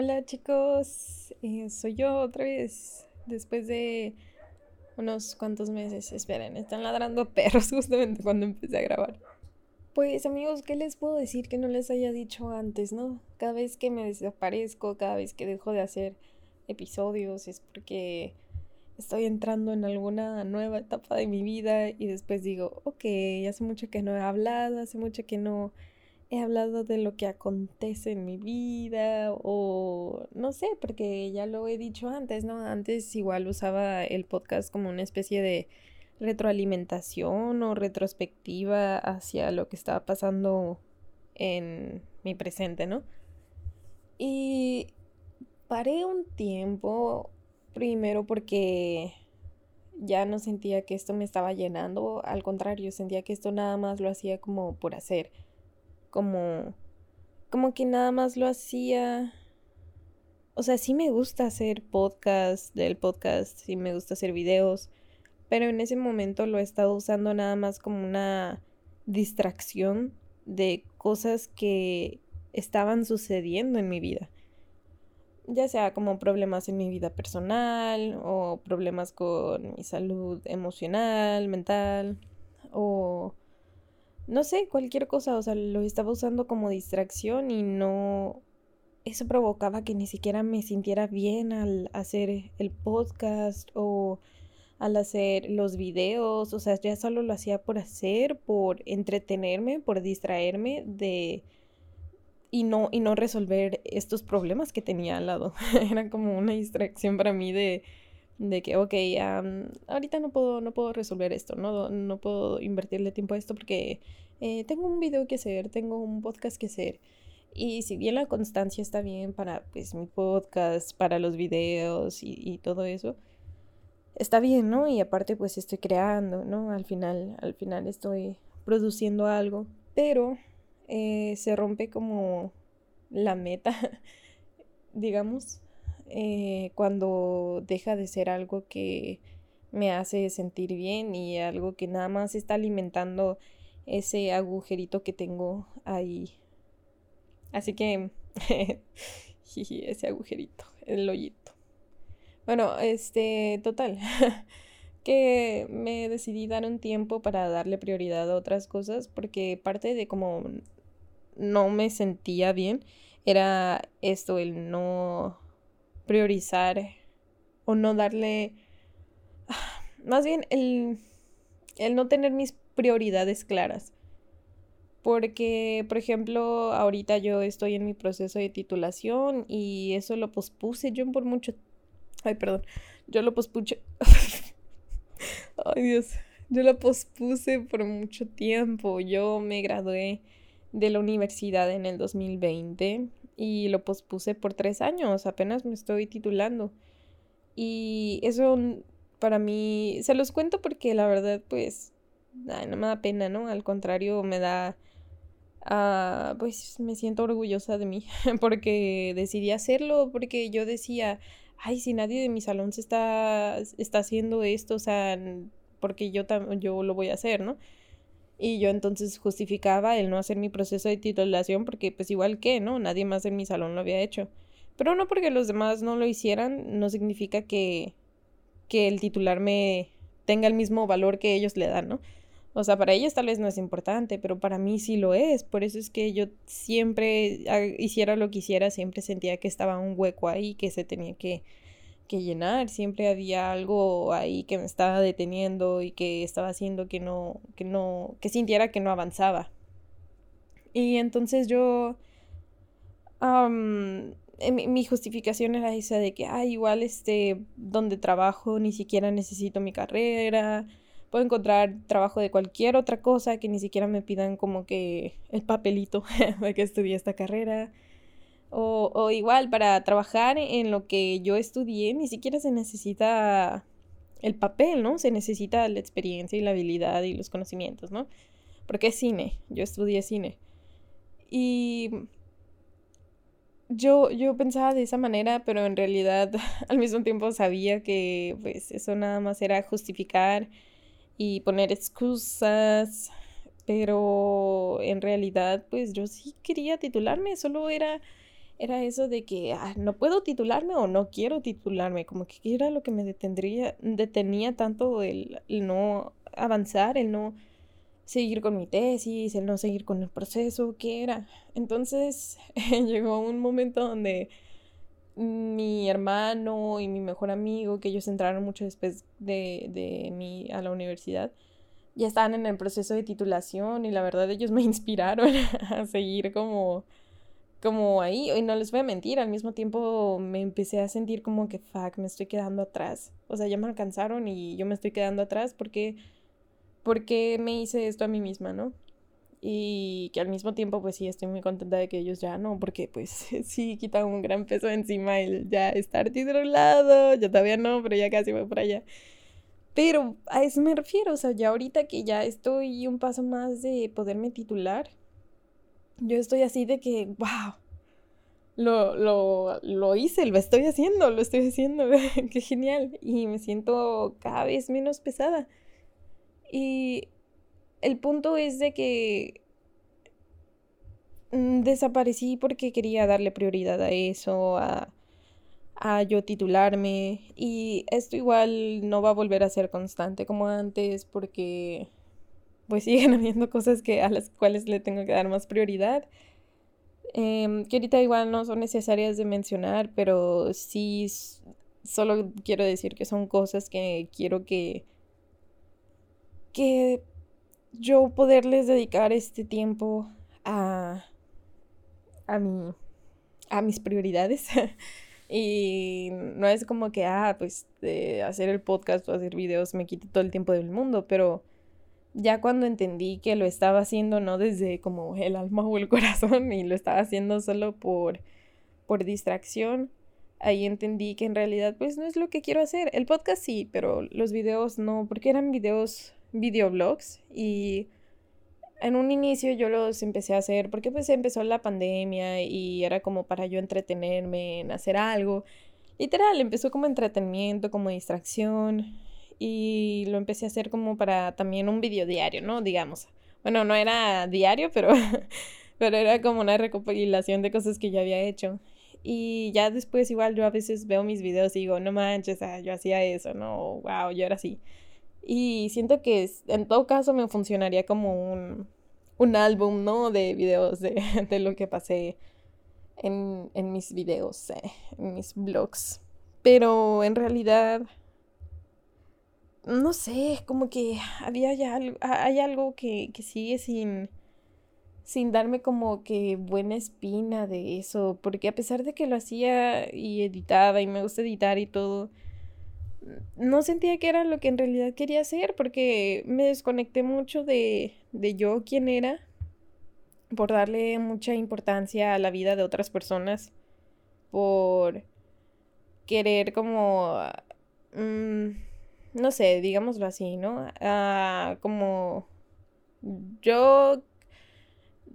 Hola chicos, eh, soy yo otra vez. Después de unos cuantos meses, esperen, están ladrando perros justamente cuando empecé a grabar. Pues amigos, ¿qué les puedo decir que no les haya dicho antes, no? Cada vez que me desaparezco, cada vez que dejo de hacer episodios es porque estoy entrando en alguna nueva etapa de mi vida y después digo, ok, hace mucho que no he hablado, hace mucho que no he hablado de lo que acontece en mi vida o no sé, porque ya lo he dicho antes, ¿no? Antes igual usaba el podcast como una especie de retroalimentación o retrospectiva hacia lo que estaba pasando en mi presente, ¿no? Y paré un tiempo, primero porque ya no sentía que esto me estaba llenando, al contrario, sentía que esto nada más lo hacía como por hacer como, como que nada más lo hacía. O sea, sí me gusta hacer podcast del podcast, sí me gusta hacer videos, pero en ese momento lo he estado usando nada más como una distracción de cosas que estaban sucediendo en mi vida. Ya sea como problemas en mi vida personal o problemas con mi salud emocional, mental o no sé, cualquier cosa, o sea, lo estaba usando como distracción y no... Eso provocaba que ni siquiera me sintiera bien al hacer el podcast o al hacer los videos, o sea, ya solo lo hacía por hacer, por entretenerme, por distraerme de y no y no resolver estos problemas que tenía al lado. Era como una distracción para mí de de que, ok, ahorita no puedo, no puedo resolver esto, no, no puedo invertirle tiempo a esto porque eh, tengo un video que hacer, tengo un podcast que hacer. Y si bien la constancia está bien para pues mi podcast, para los videos y, todo eso, está bien, ¿no? Y aparte pues estoy creando, ¿no? Al final, al final estoy produciendo algo, pero eh, se rompe como la meta, digamos, eh, cuando deja de ser algo que me hace sentir bien y algo que nada más está alimentando ese agujerito que tengo ahí. Así que, ese agujerito, el hoyito. Bueno, este, total, que me decidí dar un tiempo para darle prioridad a otras cosas porque parte de como no me sentía bien era esto, el no priorizar o no darle, más bien el, el no tener mis prioridades claras. Porque, por ejemplo, ahorita yo estoy en mi proceso de titulación y eso lo pospuse yo por mucho... Ay, perdón. Yo lo pospuse... Ay, Dios. Yo lo pospuse por mucho tiempo. Yo me gradué de la universidad en el 2020 y lo pospuse por tres años, apenas me estoy titulando. Y eso para mí, se los cuento porque la verdad pues no me da pena, ¿no? Al contrario, me da... Ah, pues me siento orgullosa de mí porque decidí hacerlo, porque yo decía, ay, si nadie de mi salón se está, está haciendo esto, o sea, porque yo, yo lo voy a hacer, ¿no? Y yo entonces justificaba el no hacer mi proceso de titulación porque pues igual que, ¿no? Nadie más en mi salón lo había hecho. Pero no porque los demás no lo hicieran, no significa que, que el titularme tenga el mismo valor que ellos le dan, ¿no? O sea, para ellos tal vez no es importante, pero para mí sí lo es. Por eso es que yo siempre, hiciera lo que hiciera, siempre sentía que estaba un hueco ahí que se tenía que, que llenar, siempre había algo ahí que me estaba deteniendo y que estaba haciendo que no, que no, que sintiera que no avanzaba. Y entonces yo, mi, justificación era esa de que, ah, igual este, donde trabajo ni siquiera necesito mi carrera, puedo encontrar trabajo de cualquier otra cosa que ni siquiera me pidan como que el papelito de que estudié esta carrera. O, igual, para trabajar en lo que yo estudié, ni siquiera se necesita el papel, ¿no? Se necesita la experiencia y la habilidad y los conocimientos, ¿no? Porque es cine, yo estudié cine. Y yo, yo pensaba de esa manera, pero en realidad al mismo tiempo sabía que pues eso nada más era justificar y poner excusas, pero en realidad pues yo sí quería titularme, solo era era eso de que ah, no puedo titularme o no quiero titularme, como que era lo que me detendría, detenía tanto el, no avanzar, el no seguir con mi tesis, el no seguir con el proceso, ¿qué era? Entonces llegó un momento donde mi hermano y mi mejor amigo, que ellos entraron mucho después de, de mí a la universidad, ya estaban en el proceso de titulación y la verdad ellos me inspiraron a seguir como como ahí, y no les voy a mentir, al mismo tiempo me empecé a sentir como que, fuck, me estoy quedando atrás. O sea, ya me alcanzaron y yo me estoy quedando atrás porque, porque me hice esto a mí misma, ¿no? Y que al mismo tiempo, pues sí, estoy muy contenta de que ellos ya no, porque pues sí quita un gran peso encima el ya estar titulado, yo todavía no, pero ya casi voy por allá. Pero a eso me refiero, o sea, ya ahorita que ya estoy un paso más de poderme titular, yo estoy así de que, wow, lo, lo, lo hice, lo estoy haciendo, lo estoy haciendo, qué genial. Y me siento cada vez menos pesada. Y el punto es de que mm, desaparecí porque quería darle prioridad a eso, a, a yo titularme. Y esto igual no va a volver a ser constante como antes porque pues siguen habiendo cosas que, a las cuales le tengo que dar más prioridad. Em, que ahorita igual no son necesarias de mencionar, pero sí solo quiero decir que son cosas que quiero que que yo poderles dedicar este tiempo a a mi a mis prioridades y no es como que ah pues hacer el podcast o hacer videos me quite todo el tiempo del mundo pero ya cuando entendí que lo estaba haciendo no desde como el alma o el corazón y lo estaba haciendo solo por, por distracción, ahí entendí que en realidad pues no es lo que quiero hacer. El podcast sí, pero los videos no, porque eran videos, videoblogs y en un inicio yo los empecé a hacer porque pues empezó la pandemia y era como para yo entretenerme en hacer algo. Literal, empezó como entretenimiento, como distracción y lo empecé a hacer como para también un video diario, ¿no? Digamos. Bueno, no era diario, pero, pero era como una recopilación de cosas que yo había hecho. Y ya después igual yo a veces veo mis videos y digo, no manches, ah, yo hacía eso, no, wow, yo era así. Y siento que en todo caso me funcionaría como un, un álbum, ¿no? De videos de, de lo que pasé en, en mis videos, eh, en mis blogs. Pero en realidad no sé, como que había ya algo, hay algo que, que sigue sin, sin darme como que buena espina de eso, porque a pesar de que lo hacía y editaba y me gusta editar y todo, no sentía que era lo que en realidad quería hacer, porque me desconecté mucho de, de yo quién era, por darle mucha importancia a la vida de otras personas, por querer como... Mm, no sé, digámoslo así, ¿no? Ah, como yo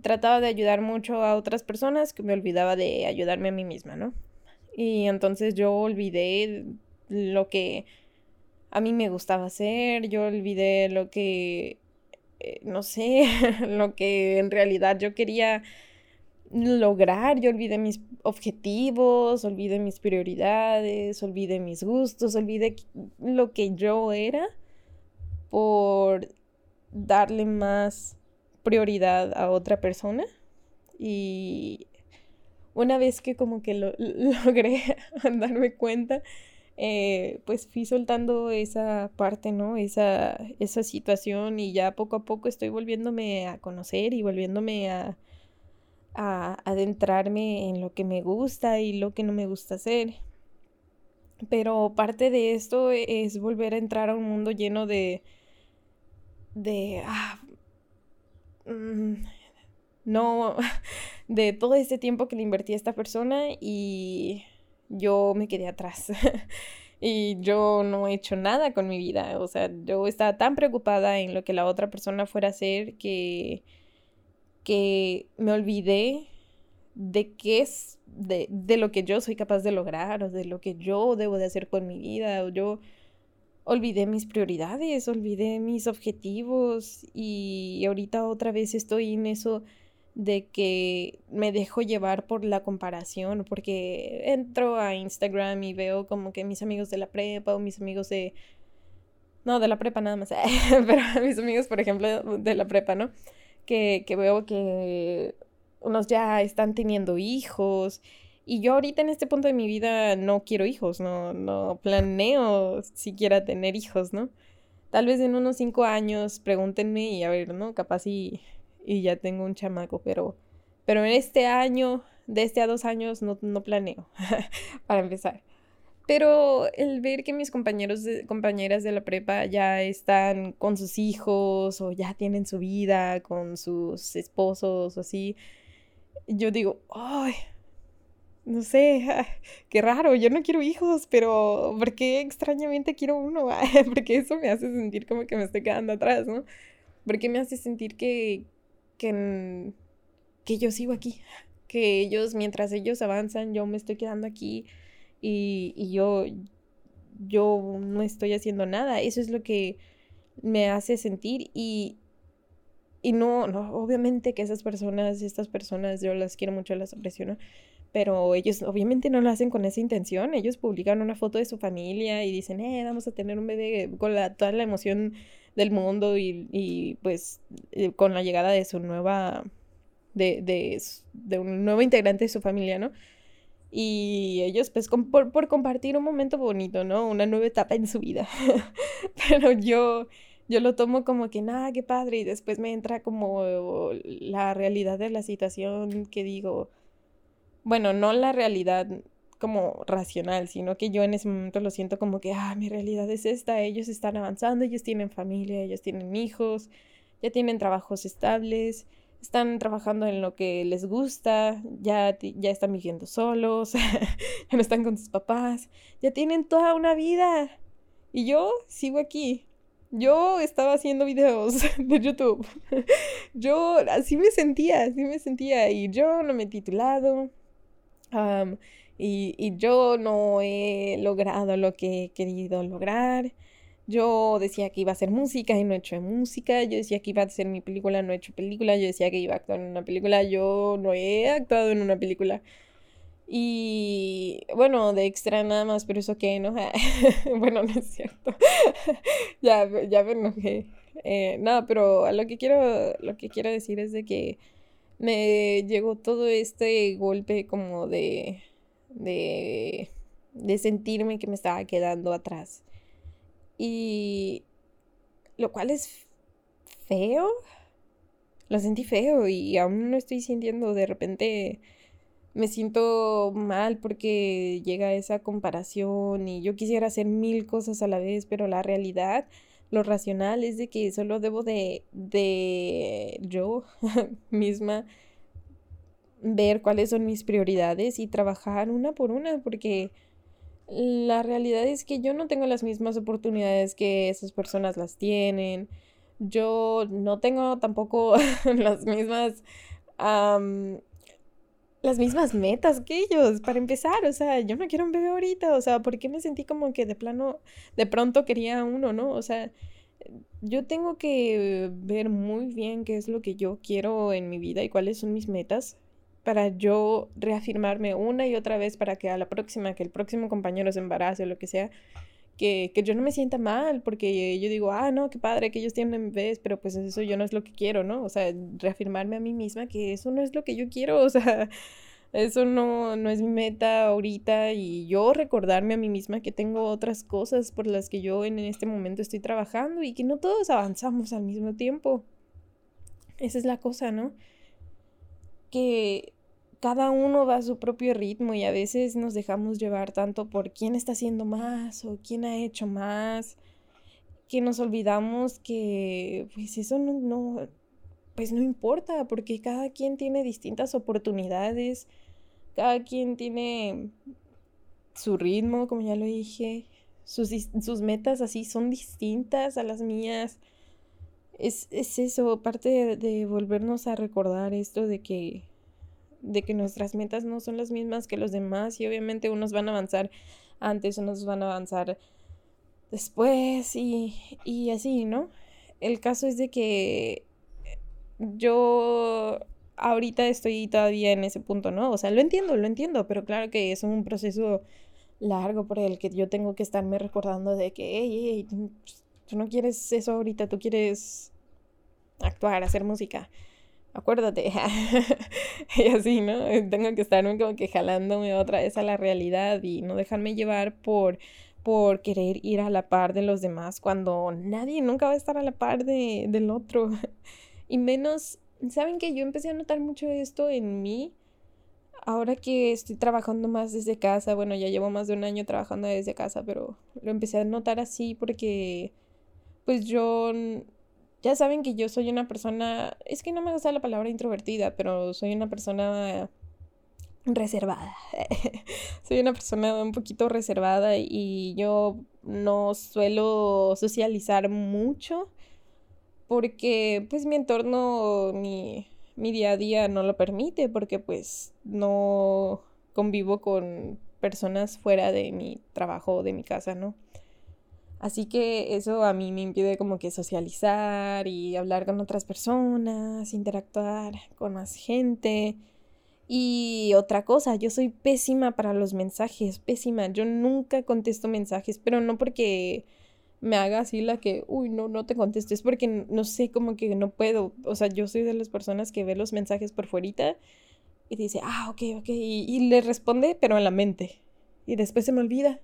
trataba de ayudar mucho a otras personas que me olvidaba de ayudarme a mí misma, ¿no? Y entonces yo olvidé lo que a mí me gustaba hacer, yo olvidé lo que, eh, no sé, lo que en realidad yo quería lograr, yo olvidé mis objetivos, olvidé mis prioridades, olvidé mis gustos, olvidé lo que yo era por darle más prioridad a otra persona. Y una vez que como que lo, logré darme cuenta, eh, pues fui soltando esa parte, ¿no? Esa, esa situación y ya poco a poco estoy volviéndome a conocer y volviéndome a a adentrarme en lo que me gusta y lo que no me gusta hacer. Pero parte de esto es volver a entrar a un mundo lleno de... de... Ah, mm, no, de todo ese tiempo que le invertí a esta persona y yo me quedé atrás. y yo no he hecho nada con mi vida. O sea, yo estaba tan preocupada en lo que la otra persona fuera a hacer que que me olvidé de qué es, de, de, lo que yo soy capaz de lograr o de lo que yo debo de hacer con mi vida o yo olvidé mis prioridades, olvidé mis objetivos y ahorita otra vez estoy en eso de que me dejo llevar por la comparación, porque entro a Instagram y veo como que mis amigos de la prepa o mis amigos de... No, de la prepa nada más, pero mis amigos, por ejemplo, de la prepa, ¿no? Que, que veo que unos ya están teniendo hijos y yo ahorita en este punto de mi vida no quiero hijos, no, no planeo siquiera tener hijos, ¿no? Tal vez en unos cinco años pregúntenme y a ver, ¿no? Capaz y y ya tengo un chamaco, pero, pero en este año, de este a dos años, no, no planeo, para empezar. Pero el ver que mis compañeros compañeras de la prepa ya están con sus hijos o ya tienen su vida con sus esposos o así, yo digo, ay, no sé, qué raro, yo no quiero hijos, pero ¿por qué extrañamente quiero uno? Porque eso me hace sentir como que me estoy quedando atrás, ¿no? Porque me hace sentir que, que, que yo sigo aquí, que ellos, mientras ellos avanzan, yo me estoy quedando aquí y, y yo, yo no estoy haciendo nada. Eso es lo que me hace sentir y, y no, no, obviamente que esas personas, estas personas, yo las quiero mucho, las aprecio, Pero ellos obviamente no lo hacen con esa intención. Ellos publican una foto de su familia y dicen, eh, vamos a tener un bebé con la, toda la emoción del mundo y, pues eh, con la llegada de su nueva, de, de, un nuevo integrante de su familia, ¿no? Y ellos pues por, por, compartir un momento bonito, ¿no? Una nueva etapa en su vida. Pero yo, yo lo tomo como que, nada, qué padre, y después me entra como la realidad de la situación que digo, bueno, no la realidad como racional, sino que yo en ese momento lo siento como que, ah, mi realidad es esta, ellos están avanzando, ellos tienen familia, ellos tienen hijos, ya tienen trabajos estables, están trabajando en lo que les gusta, ya, ya están viviendo solos, ya no están con sus papás, ya tienen toda una vida. Y yo sigo aquí. Yo estaba haciendo videos de YouTube. yo así me sentía, así me sentía. Y yo no me he titulado. Y, yo no he logrado lo que he querido lograr. Yo decía que iba a hacer música y no he hecho música. Yo decía que iba a hacer mi película, no he hecho película. Yo decía que iba a actuar en una película, yo no he actuado en una película. Y bueno, de extra nada más, pero eso que no. bueno, no es cierto. ya, ya me enojé. Eh, no, pero lo que quiero, lo que quiero decir es de que me llegó todo este golpe como de de, de sentirme que me estaba quedando atrás. Y lo cual es feo. Lo sentí feo y aún no estoy sintiendo de repente me siento mal porque llega esa comparación y yo quisiera hacer mil cosas a la vez, pero la realidad, lo racional es de que solo debo de, de yo misma ver cuáles son mis prioridades y trabajar una por una, porque la realidad es que yo no tengo las mismas oportunidades que esas personas las tienen. Yo no tengo tampoco las mismas las mismas metas que ellos para empezar, o sea, yo no quiero un bebé ahorita, o sea, ¿por qué me sentí como que de plano de pronto quería uno, ¿no? O sea, yo tengo que ver muy bien qué es lo que yo quiero en mi vida y cuáles son mis metas para yo reafirmarme una y otra vez para que a la próxima, que el próximo compañero se embarace o lo que sea, que, que, yo no me sienta mal, porque yo digo, ah, no, qué padre que ellos tienen bebés, pero pues eso yo no es lo que quiero, ¿no? O sea, reafirmarme a mí misma que eso no es lo que yo quiero, o sea, eso no, no es mi meta ahorita y yo recordarme a mí misma que tengo otras cosas por las que yo en este momento estoy trabajando y que no todos avanzamos al mismo tiempo. Esa es la cosa, ¿no? Que cada uno va a su propio ritmo y a veces nos dejamos llevar tanto por quién está haciendo más o quién ha hecho más, que nos olvidamos que pues eso no, no pues no importa, porque cada quien tiene distintas oportunidades, cada quien tiene su ritmo, como ya lo dije, sus, sus metas así son distintas a las mías es, eso, parte de, volvernos a recordar esto de que, de que nuestras metas no son las mismas que los demás y obviamente unos van a avanzar antes, unos van a avanzar después y, y así, ¿no? El caso es de que yo ahorita estoy todavía en ese punto, ¿no? O sea, lo entiendo, lo entiendo, pero claro que es un proceso largo por el que yo tengo que estarme recordando de que, hey, hey, tú no quieres eso ahorita, tú quieres actuar, hacer música. Acuérdate. y así, ¿no? Tengo que estarme como que jalándome otra vez a la realidad y no dejarme llevar por por querer ir a la par de los demás cuando nadie nunca va a estar a la par de, del otro. y menos, ¿saben que yo empecé a notar mucho esto en mí? Ahora que estoy trabajando más desde casa, bueno, ya llevo más de un año trabajando desde casa, pero lo empecé a notar así porque, pues yo, ya saben que yo soy una persona, es que no me gusta la palabra introvertida, pero soy una persona reservada. Soy una persona un poquito reservada y yo no suelo socializar mucho porque pues mi entorno, mi, mi día a día no lo permite porque pues no convivo con personas fuera de mi trabajo o de mi casa, ¿no? Así que eso a mí me impide como que socializar y hablar con otras personas, interactuar con más gente. Y otra cosa, yo soy pésima para los mensajes, pésima. Yo nunca contesto mensajes, pero no porque me haga así la que, uy, no, no te contesto, es porque no sé, como que no puedo. O sea, yo soy de las personas que ve los mensajes por fuerita y dice, ah, ok, ok, y le responde, pero en la mente. Y después se me olvida.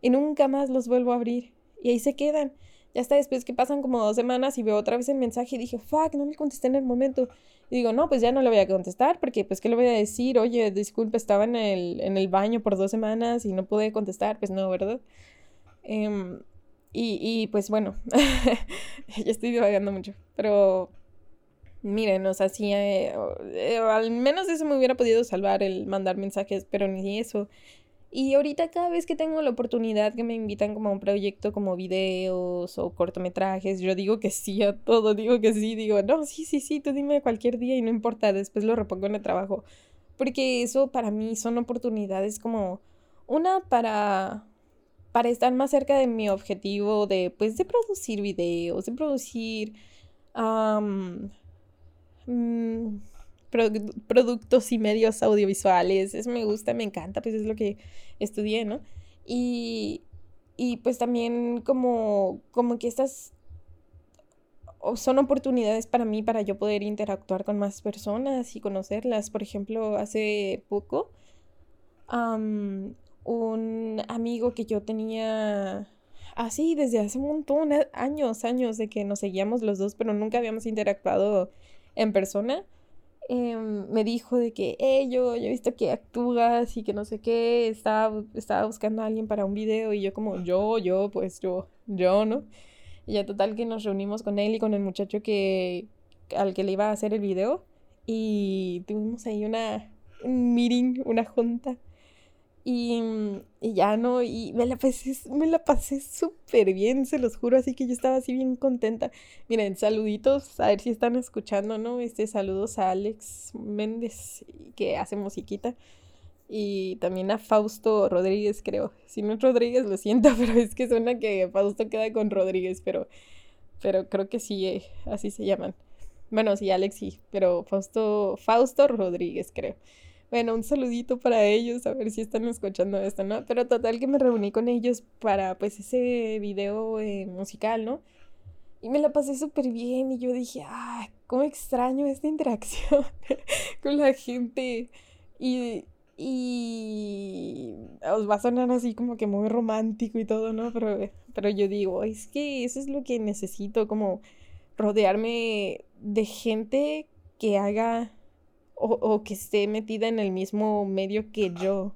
Y nunca más los vuelvo a abrir. Y ahí se quedan. Ya está después que pasan como dos semanas y veo otra vez el mensaje y dije, fuck, no le contesté en el momento. Y digo, no, pues ya no le voy a contestar porque pues qué le voy a decir, oye, disculpe, estaba en el, en el baño por dos semanas y no pude contestar, pues no, ¿verdad? Em, y, y pues bueno, ya estoy divagando mucho, pero miren, o sea, sí, eh, eh, al menos eso me hubiera podido salvar el mandar mensajes, pero ni eso. Y ahorita cada vez que tengo la oportunidad que me invitan como a un proyecto como videos o cortometrajes, yo digo que sí a todo, digo que sí, digo, no, sí, sí, sí, tú dime cualquier día y no importa, después lo repongo en el trabajo. Porque eso para mí son oportunidades como una para para estar más cerca de mi objetivo de pues de producir videos, de producir productos y medios audiovisuales. Eso me gusta, me encanta, pues es lo que estudié, ¿no? Y, y pues también como, como que estas son oportunidades para mí para yo poder interactuar con más personas y conocerlas. Por ejemplo, hace poco, un amigo que yo tenía así desde hace un montón, años, años de que nos seguíamos los dos, pero nunca habíamos interactuado en persona Em, me dijo de que, hey, yo, he visto que actúas y que no sé qué, estaba, estaba buscando a alguien para un video y yo como, yo, yo, pues yo, yo, ¿no? Y ya total que nos reunimos con él y con el muchacho que, al que le iba a hacer el video y tuvimos ahí una, un meeting, una junta y, y, ya no, y me la pasé, me la pasé súper bien, se los juro, así que yo estaba así bien contenta. Miren, saluditos, a ver si están escuchando, ¿no? Este, saludos a Alex Méndez, que hace musiquita. Y también a Fausto Rodríguez, creo. Si no es Rodríguez, lo siento, pero es que suena que Fausto queda con Rodríguez, pero, pero creo que sí, eh, así se llaman. Bueno, sí, Alex sí, pero Fausto, Fausto Rodríguez, creo. Bueno, un saludito para ellos, a ver si están escuchando esto, ¿no? Pero total que me reuní con ellos para pues ese video eh, musical, ¿no? Y me la pasé súper bien y yo dije, ah, cómo extraño esta interacción con la gente. Y, y os va a sonar así como que muy romántico y todo, ¿no? Pero, pero yo digo, es que eso es lo que necesito, como rodearme de gente que haga o, que esté metida en el mismo medio que yo.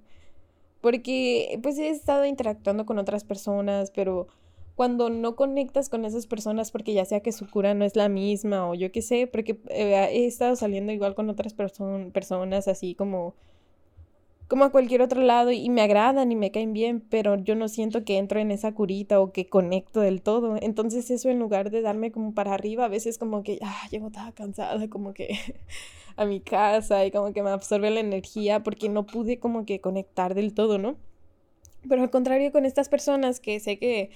Porque pues he estado interactuando con otras personas, pero cuando no conectas con esas personas porque ya sea que su cura no es la misma o yo qué sé, porque eh, he estado saliendo igual con otras personas así como como a cualquier otro lado y me agradan y me caen bien, pero yo no siento que entro en esa curita o que conecto del todo. Entonces eso en lugar de darme como para arriba, a veces como que, ah, llego toda cansada, como que a mi casa y como que me absorbe la energía porque no pude como que conectar del todo, ¿no? Pero al contrario con estas personas que sé que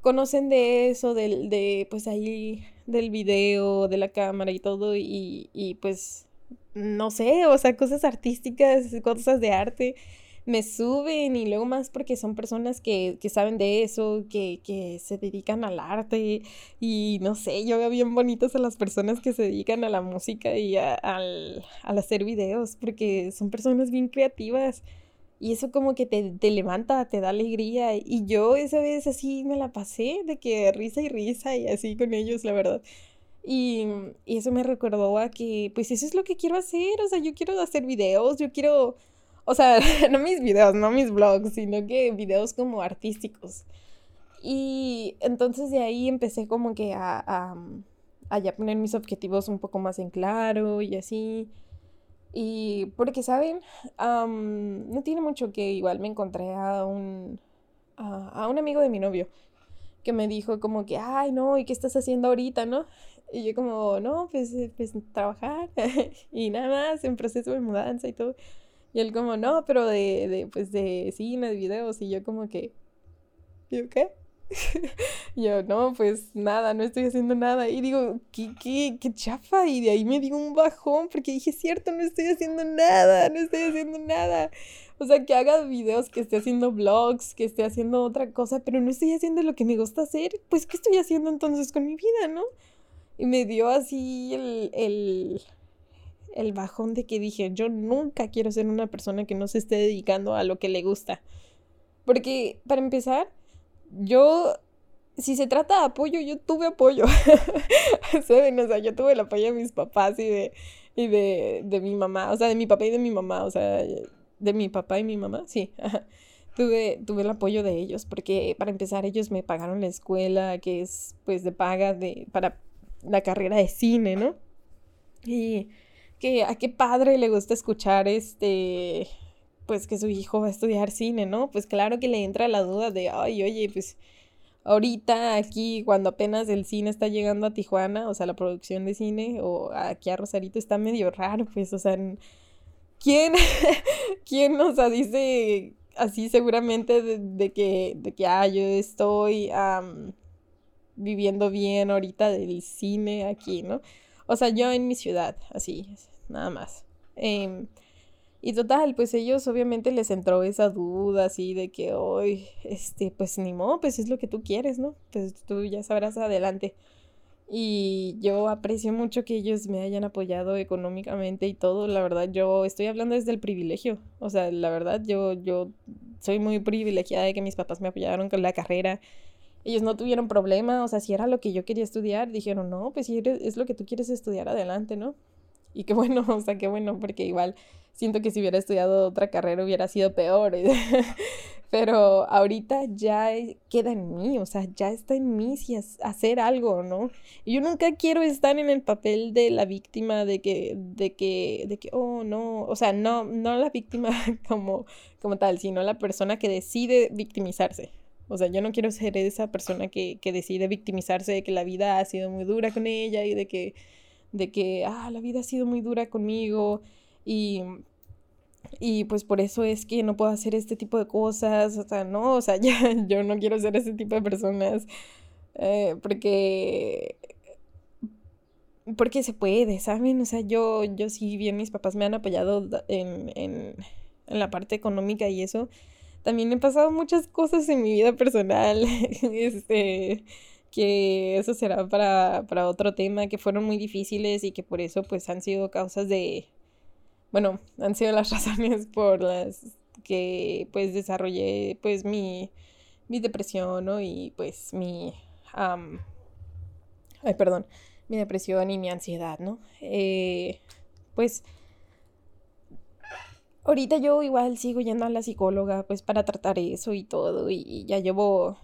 conocen de eso, del, de pues ahí, del video, de la cámara y todo, y, y pues no sé, o sea, cosas artísticas, cosas de arte me suben y luego más porque son personas que, saben de eso, que, se dedican al arte y no sé, yo veo bien bonitas a las personas que se dedican a la música y al, al, hacer videos porque son personas bien creativas y eso como que te, te, levanta, te da alegría y yo esa vez así me la pasé de que risa y risa y así con ellos, la verdad. Y, y eso me recordó a que pues eso es lo que quiero hacer, o sea, yo quiero hacer videos, yo quiero o sea, no mis videos, no mis vlogs, sino que videos como artísticos. Y entonces de ahí empecé como que a, a, ya poner mis objetivos un poco más en claro y así. Y porque, ¿saben? no tiene mucho que igual me encontré a un, a, un amigo de mi novio que me dijo como que, ay, no, ¿y qué estás haciendo ahorita, no? Y yo como, no, pues, pues trabajar y nada más en proceso de mudanza y todo. Y él como, no, pero de, de, pues de cine, de videos. Y yo como que, ¿yo qué? yo, no, pues nada, no estoy haciendo nada. Y digo, ¿qué, qué, qué chafa? Y de ahí me dio un bajón porque dije, cierto, no estoy haciendo nada, no estoy haciendo nada. O sea, que haga videos, que esté haciendo vlogs, que esté haciendo otra cosa, pero no estoy haciendo lo que me gusta hacer. Pues, ¿qué estoy haciendo entonces con mi vida, no? Y me dio así el, el, el bajón de que dije, yo nunca quiero ser una persona que no se esté dedicando a lo que le gusta. Porque, para empezar, yo, si se trata de apoyo, yo tuve apoyo. ¿Saben? O sea, yo tuve el apoyo de mis papás y de, y de, de mi mamá, o sea, de mi papá y de mi mamá, o sea, de mi papá y mi mamá, sí. tuve, tuve el apoyo de ellos porque para empezar ellos me pagaron la escuela que es pues de paga de para la carrera de cine, ¿no? Y que a qué padre le gusta escuchar este, pues que su hijo va a estudiar cine, ¿no? Pues claro que le entra la duda de, ay, oye, pues ahorita aquí cuando apenas el cine está llegando a Tijuana, o sea, la producción de cine, o aquí a Rosarito está medio raro, pues, o sea, ¿quién, quién, o sea, dice así seguramente de, que, de que, ah, yo estoy viviendo bien ahorita del cine aquí, ¿no? O sea, yo en mi ciudad, así, nada más. Em, y total, pues ellos obviamente les entró esa duda así de que hoy, este, pues ni modo, pues es lo que tú quieres, ¿no? Pues tú ya sabrás adelante. Y yo aprecio mucho que ellos me hayan apoyado económicamente y todo. La verdad, yo estoy hablando desde el privilegio. O sea, la verdad, yo, yo soy muy privilegiada de que mis papás me apoyaron con la carrera ellos no tuvieron problema, o sea, si era lo que yo quería estudiar, dijeron, no, pues si es lo que tú quieres estudiar, adelante, ¿no? Y qué bueno, o sea, qué bueno, porque igual siento que si hubiera estudiado otra carrera hubiera sido peor. Pero ahorita ya queda en mí, o sea, ya está en mí si hacer algo, ¿no? Y yo nunca quiero estar en el papel de la víctima de que, de que, de que, oh, no, o sea, no, no la víctima como, como tal, sino la persona que decide victimizarse. O sea, yo no quiero ser esa persona que, que decide victimizarse de que la vida ha sido muy dura con ella y de que, de que, ah, la vida ha sido muy dura conmigo y, y pues por eso es que no puedo hacer este tipo de cosas. O sea, no, o sea, ya, yo no quiero ser ese tipo de personas eh, porque porque se puede, ¿saben? O sea, yo, yo sí bien mis papás me han apoyado en, en, en la parte económica y eso, también he pasado muchas cosas en mi vida personal, este, que eso será para, para otro tema, que fueron muy difíciles y que por eso pues han sido causas de, bueno, han sido las razones por las que pues desarrollé pues mi, mi depresión, ¿no? Y pues mi, ay, perdón, mi depresión y mi ansiedad, ¿no? Eh, pues Ahorita yo igual sigo yendo a la psicóloga pues para tratar eso y todo y ya llevo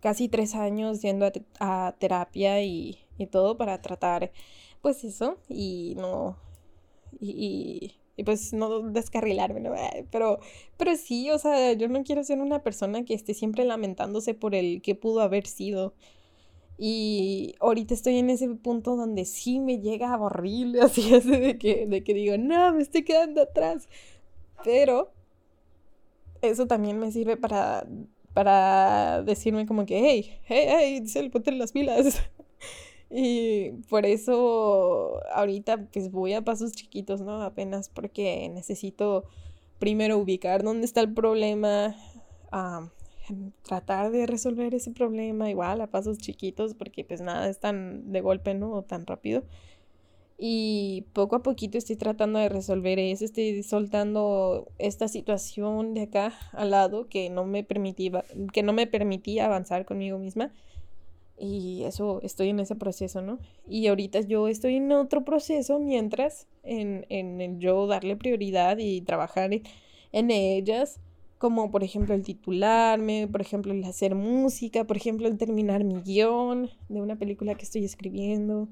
casi tres años yendo a, terapia y, todo para tratar pues eso y no y, y, pues no descarrilarme, ¿no? Pero, pero sí, o sea, yo no quiero ser una persona que esté siempre lamentándose por el que pudo haber sido. Y ahorita estoy en ese punto donde sí me llega horrible, así, de que, de que digo, no, me estoy quedando atrás. Pero eso también me sirve para, para decirme como que, hey, hey, hey, el ponte las pilas. y por eso ahorita pues voy a pasos chiquitos, ¿no? Apenas porque necesito primero ubicar dónde está el problema, tratar de resolver ese problema igual a pasos chiquitos porque pues nada es tan de golpe, ¿no? O tan rápido. Y poco a poquito estoy tratando de resolver eso, estoy soltando esta situación de acá al lado que no me permitía, que no me permitía avanzar conmigo misma. Y eso, estoy en ese proceso, ¿no? Y ahorita yo estoy en otro proceso mientras en, en, yo darle prioridad y trabajar en, ellas, como por ejemplo el titularme, por ejemplo el hacer música, por ejemplo el terminar mi guion de una película que estoy escribiendo.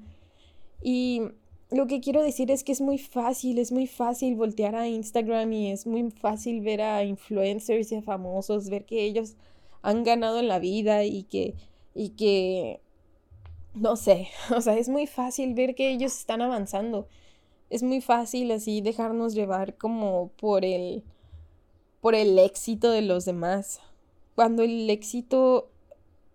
Y lo que quiero decir es que es muy fácil, es muy fácil voltear a Instagram y es muy fácil ver a influencers y a famosos, ver que ellos han ganado en la vida y que y que, no sé, o sea, es muy fácil ver que ellos están avanzando. Es muy fácil así dejarnos llevar como por el, por el éxito de los demás. Cuando el éxito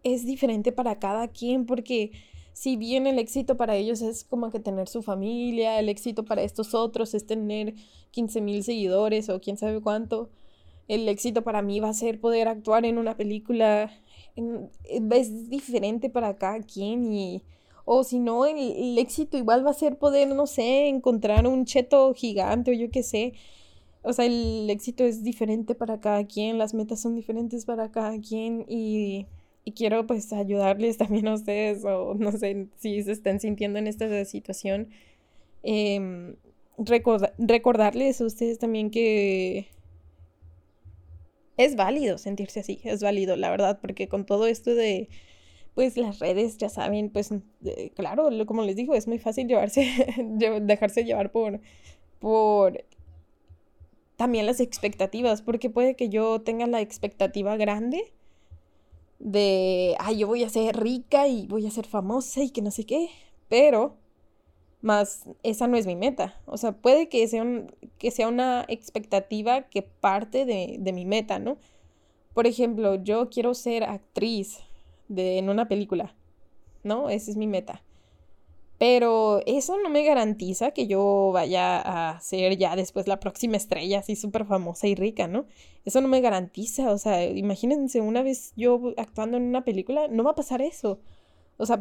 es diferente para cada quien, porque si bien el éxito para ellos es como que tener su familia, el éxito para estos otros es tener 15 mil seguidores o quién sabe cuánto, el éxito para mí va a ser poder actuar en una película es diferente para cada quien y o si no el, éxito igual va a ser poder no sé encontrar un cheto gigante o yo qué sé. O sea el éxito es diferente para cada quien las metas son diferentes para cada quien y, y quiero pues ayudarles también a ustedes o no sé si se están sintiendo en esta situación em, recordarles a ustedes también que es válido sentirse así, es válido, la verdad, porque con todo esto de, pues las redes, ya saben, pues claro, como les digo, es muy fácil llevarse, dejarse llevar por, por también las expectativas, porque puede que yo tenga la expectativa grande de, ay, yo voy a ser rica y voy a ser famosa y que no sé qué, pero más esa no es mi meta. O sea, puede que sea, que sea una expectativa que parte de, de, mi meta, ¿no? Por ejemplo, yo quiero ser actriz de, en una película, ¿no? Esa es mi meta. Pero eso no me garantiza que yo vaya a ser ya después la próxima estrella, así súper famosa y rica, ¿no? Eso no me garantiza, o sea, imagínense una vez yo actuando en una película, no va a pasar eso. O sea,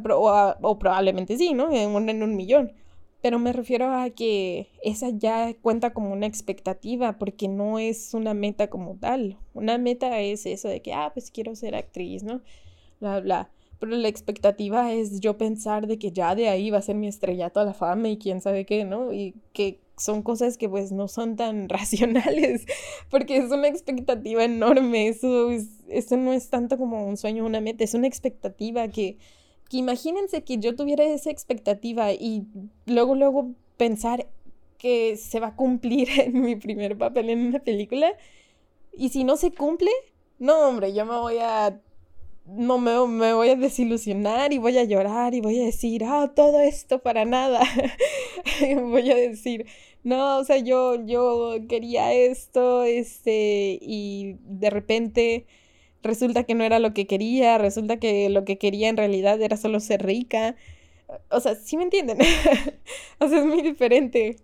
o, probablemente sí, ¿no? En en un millón pero me refiero a que esa ya cuenta como una expectativa, porque no es una meta como tal. Una meta es eso de que, ah, pues quiero ser actriz, ¿no? Bla, bla. Pero la expectativa es yo pensar de que ya de ahí va a ser mi estrellato a la fama y quién sabe qué, ¿no? Y que son cosas que pues no son tan racionales, porque es una expectativa enorme, eso, eso no es tanto como un sueño, una meta, es una expectativa que que imagínense que yo tuviera esa expectativa y luego, luego pensar que se va a cumplir en mi primer papel en una película. Y si no se cumple, no, hombre, yo me voy a. No me, me voy a desilusionar y voy a llorar y voy a decir, ah, todo esto para nada. voy a decir, no, o sea, yo, yo quería esto, este, y de repente resulta que no era lo que quería, resulta que lo que quería en realidad era solo ser rica. O sea, ¿sí me entienden? o sea, es muy diferente.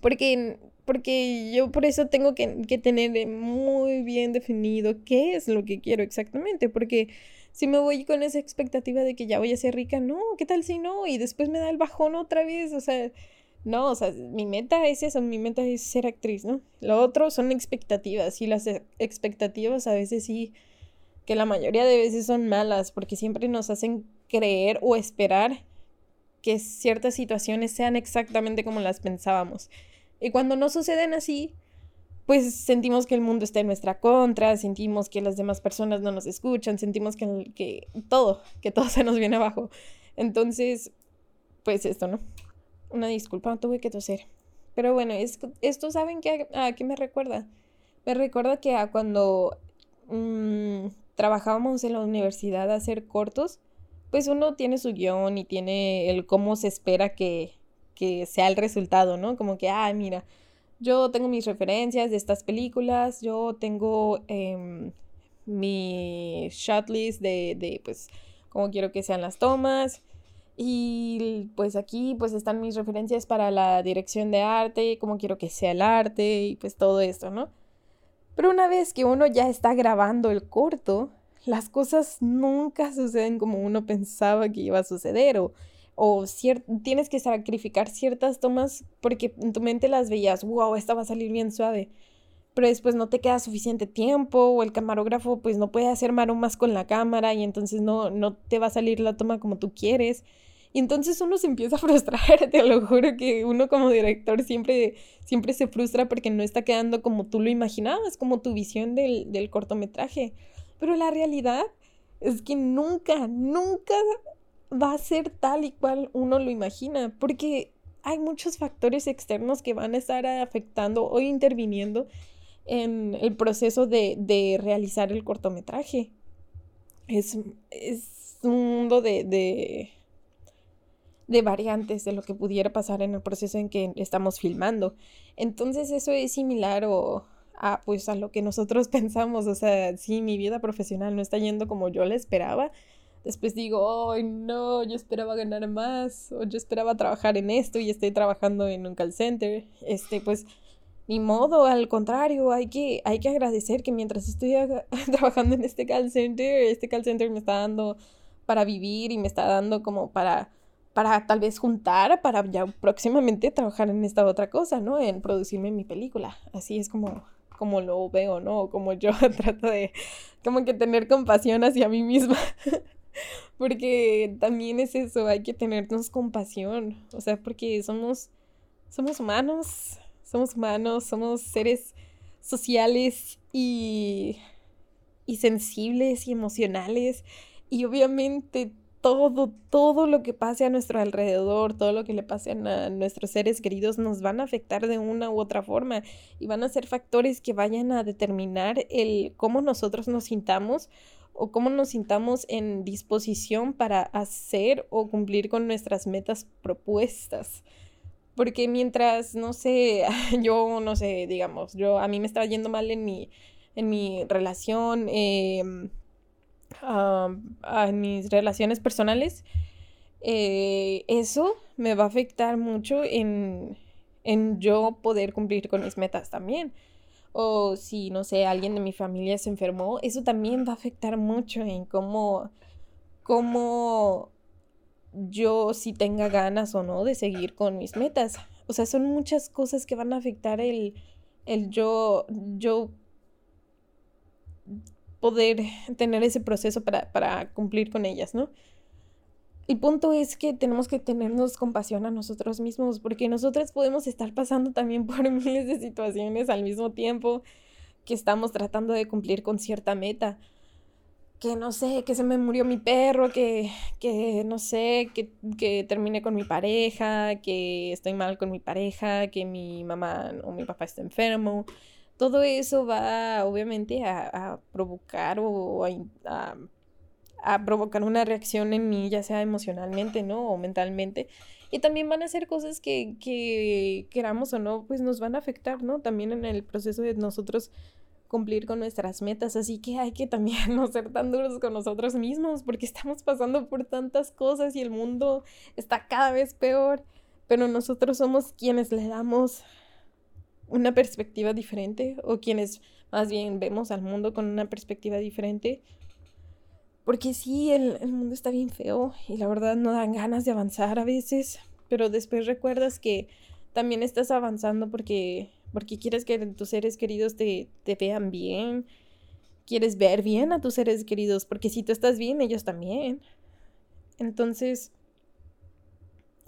Porque, porque yo por eso tengo que, que tener muy bien definido qué es lo que quiero exactamente. Porque si me voy con esa expectativa de que ya voy a ser rica, no, ¿qué tal si no? Y después me da el bajón otra vez, o sea, no, o sea, mi meta es eso, mi meta es ser actriz, ¿no? Lo otro son expectativas y las expectativas a veces sí, que la mayoría de veces son malas porque siempre nos hacen creer o esperar que ciertas situaciones sean exactamente como las pensábamos. Y cuando no suceden así, pues sentimos que el mundo está en nuestra contra, sentimos que las demás personas no nos escuchan, sentimos que, que todo, que todo se nos viene abajo. Entonces, pues esto, ¿no? Una disculpa, tuve que toser. Pero bueno, es, esto saben que, a qué me recuerda. Me recuerda que a cuando mm, trabajábamos en la universidad a hacer cortos, pues uno tiene su guion y tiene el cómo se espera que, que sea el resultado, ¿no? Como que, ah, mira, yo tengo mis referencias de estas películas, yo tengo em, mi shot list de, de, pues, cómo quiero que sean las tomas, Y pues aquí pues están mis referencias para la dirección de arte, cómo quiero que sea el arte y pues todo esto, ¿no? Pero una vez que uno ya está grabando el corto, las cosas nunca suceden como uno pensaba que iba a suceder o, o tienes que sacrificar ciertas tomas porque en tu mente las veías, wow, esta va a salir bien suave pero después no te queda suficiente tiempo o el camarógrafo pues no puede hacer maromas con la cámara y entonces no, no te va a salir la toma como tú quieres. Y entonces uno se empieza a frustrar, te lo juro que uno como director siempre, siempre se frustra porque no está quedando como tú lo imaginabas, como tu visión del, del cortometraje. Pero la realidad es que nunca, nunca va a ser tal y cual uno lo imagina, porque hay muchos factores externos que van a estar afectando o interviniendo en el proceso de, realizar el cortometraje. Es, es un mundo de, de, de, variantes de lo que pudiera pasar en el proceso en que estamos filmando. Entonces eso es similar o, a, pues, a lo que nosotros pensamos. O sea, si mi vida profesional no está yendo como yo la esperaba, después digo, ay no, yo esperaba ganar más, o yo esperaba trabajar en esto y estoy trabajando en un call center, este, pues ni modo, al contrario, hay que, hay que agradecer que mientras estoy trabajando en este call center, este call center me está dando para vivir y me está dando como para, para tal vez juntar, para ya próximamente trabajar en esta otra cosa, ¿no? En producirme mi película. Así es como, como lo veo, ¿no? Como yo trato de como que tener compasión hacia mí misma. porque también es eso, hay que tenernos compasión. O sea, porque somos, somos humanos somos humanos, somos seres sociales y, y sensibles y emocionales. Y obviamente todo, todo lo que pase a nuestro alrededor, todo lo que le pase a nuestros seres queridos nos van a afectar de una u otra forma y van a ser factores que vayan a determinar el cómo nosotros nos sintamos o cómo nos sintamos en disposición para hacer o cumplir con nuestras metas propuestas. Porque mientras, no sé, yo, no sé, digamos, yo, a mí me estaba yendo mal en mi, en mi relación, em, en mis relaciones personales, eh, eso me va a afectar mucho en, en yo poder cumplir con mis metas también. O si, no sé, alguien de mi familia se enfermó, eso también va a afectar mucho en cómo, cómo yo si tenga ganas o no de seguir con mis metas. O sea, son muchas cosas que van a afectar el, el yo, yo poder tener ese proceso para, para cumplir con ellas, ¿no? El punto es que tenemos que tenernos compasión a nosotros mismos, porque nosotros podemos estar pasando también por miles de situaciones al mismo tiempo que estamos tratando de cumplir con cierta meta que no sé, que se me murió mi perro, que, que no sé, que, que terminé con mi pareja, que estoy mal con mi pareja, que mi mamá o mi papá está enfermo. Todo eso va obviamente a, provocar o a, a, provocar una reacción en mí, ya sea emocionalmente, ¿no? O mentalmente. Y también van a ser cosas que, que queramos o no, pues nos van a afectar, ¿no? También en el proceso de nosotros cumplir con nuestras metas, así que hay que también no ser tan duros con nosotros mismos porque estamos pasando por tantas cosas y el mundo está cada vez peor, pero nosotros somos quienes le damos una perspectiva diferente o quienes más bien vemos al mundo con una perspectiva diferente. Porque sí, el, mundo está bien feo y la verdad no dan ganas de avanzar a veces, pero después recuerdas que también estás avanzando porque porque quieres que tus seres queridos te, vean bien, quieres ver bien a tus seres queridos, porque si tú estás bien, ellos también. Entonces,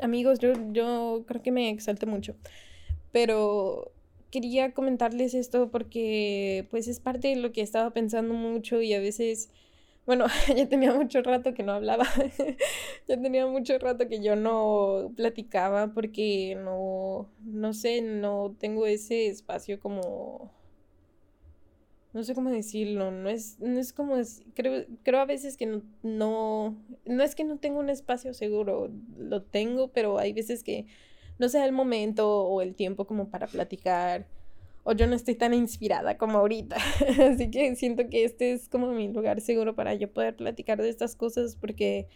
amigos, yo, yo creo que me exalte mucho, pero quería comentarles esto porque pues es parte de lo que estaba pensando mucho y a veces bueno, ya tenía mucho rato que no hablaba. ya tenía mucho rato que yo no platicaba porque no, no sé, no tengo ese espacio como... No sé cómo decirlo, no es, no es como, creo, creo a veces que no, no, no es que no tengo un espacio seguro, lo tengo, pero hay veces que no sea el momento o el tiempo como para platicar o yo no estoy tan inspirada como ahorita. Así que siento que este es como mi lugar seguro para yo poder platicar de estas cosas porque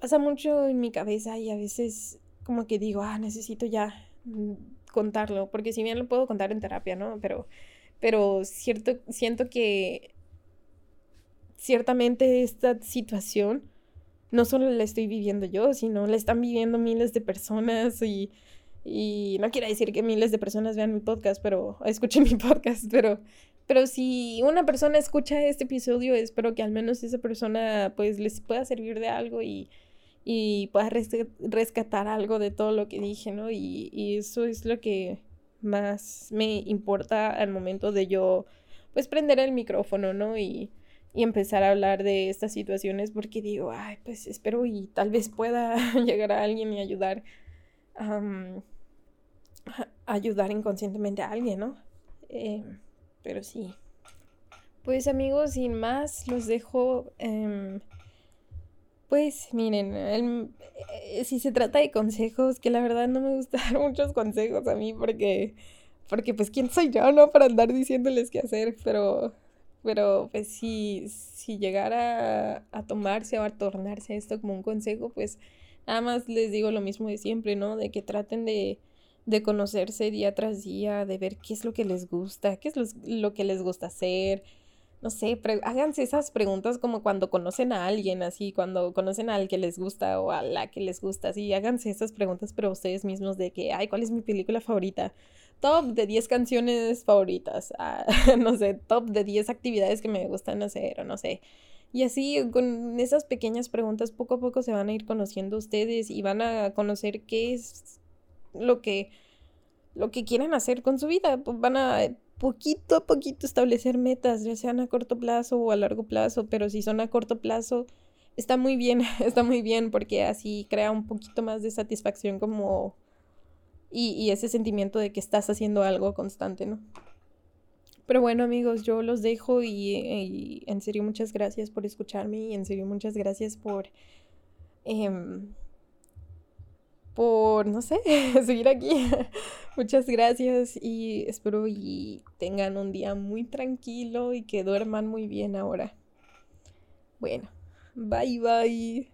pasa mucho en mi cabeza y a veces como que digo, ah, necesito ya mm, contarlo, porque si bien lo puedo contar en terapia, ¿no? Pero, pero cierto, siento que ciertamente esta situación no solo la estoy viviendo yo, sino la están viviendo miles de personas y, y no quiero decir que miles de personas vean mi podcast, pero escuchen mi podcast, pero, pero si una persona escucha este episodio, espero que al menos esa persona pues les pueda servir de algo y, y pueda rescatar algo de todo lo que dije, ¿no? Y, y eso es lo que más me importa al momento de yo pues prender el micrófono, ¿no? Y, y empezar a hablar de estas situaciones porque digo, ay, pues espero y tal vez pueda llegar a alguien y ayudar, ayudar inconscientemente a alguien, ¿no? Eh, pero sí. Pues amigos, sin más, los dejo. Em, pues miren, eh, si se trata de consejos, que la verdad no me gustan muchos consejos a mí porque, porque pues quién soy yo, ¿no? Para andar diciéndoles qué hacer, pero pero pues si, si llegara a tomarse o a tornarse esto como un consejo, pues nada más les digo lo mismo de siempre, ¿no? De que traten de, de conocerse día tras día, de ver qué es lo que les gusta, qué es lo, que les gusta hacer. No sé, háganse esas preguntas como cuando conocen a alguien, así, cuando conocen al que les gusta o a la que les gusta, así, háganse esas preguntas, pero ustedes mismos de que, ay, ¿cuál es mi película favorita? top de 10 canciones favoritas, ah, no sé, top de 10 actividades que me gustan hacer o no sé. Y así, con esas pequeñas preguntas, poco a poco se van a ir conociendo ustedes y van a conocer qué es lo que, lo que quieren hacer con su vida. Pues van a poquito a poquito establecer metas, ya sean a corto plazo o a largo plazo, pero si son a corto plazo, está muy bien, está muy bien porque así crea un poquito más de satisfacción como y, ese sentimiento de que estás haciendo algo constante, ¿no? Pero bueno amigos, yo los dejo y, en serio muchas gracias por escucharme y en serio muchas gracias por... Em, por, no sé, seguir aquí. Muchas gracias y espero y tengan un día muy tranquilo y que duerman muy bien ahora. Bueno, bye bye.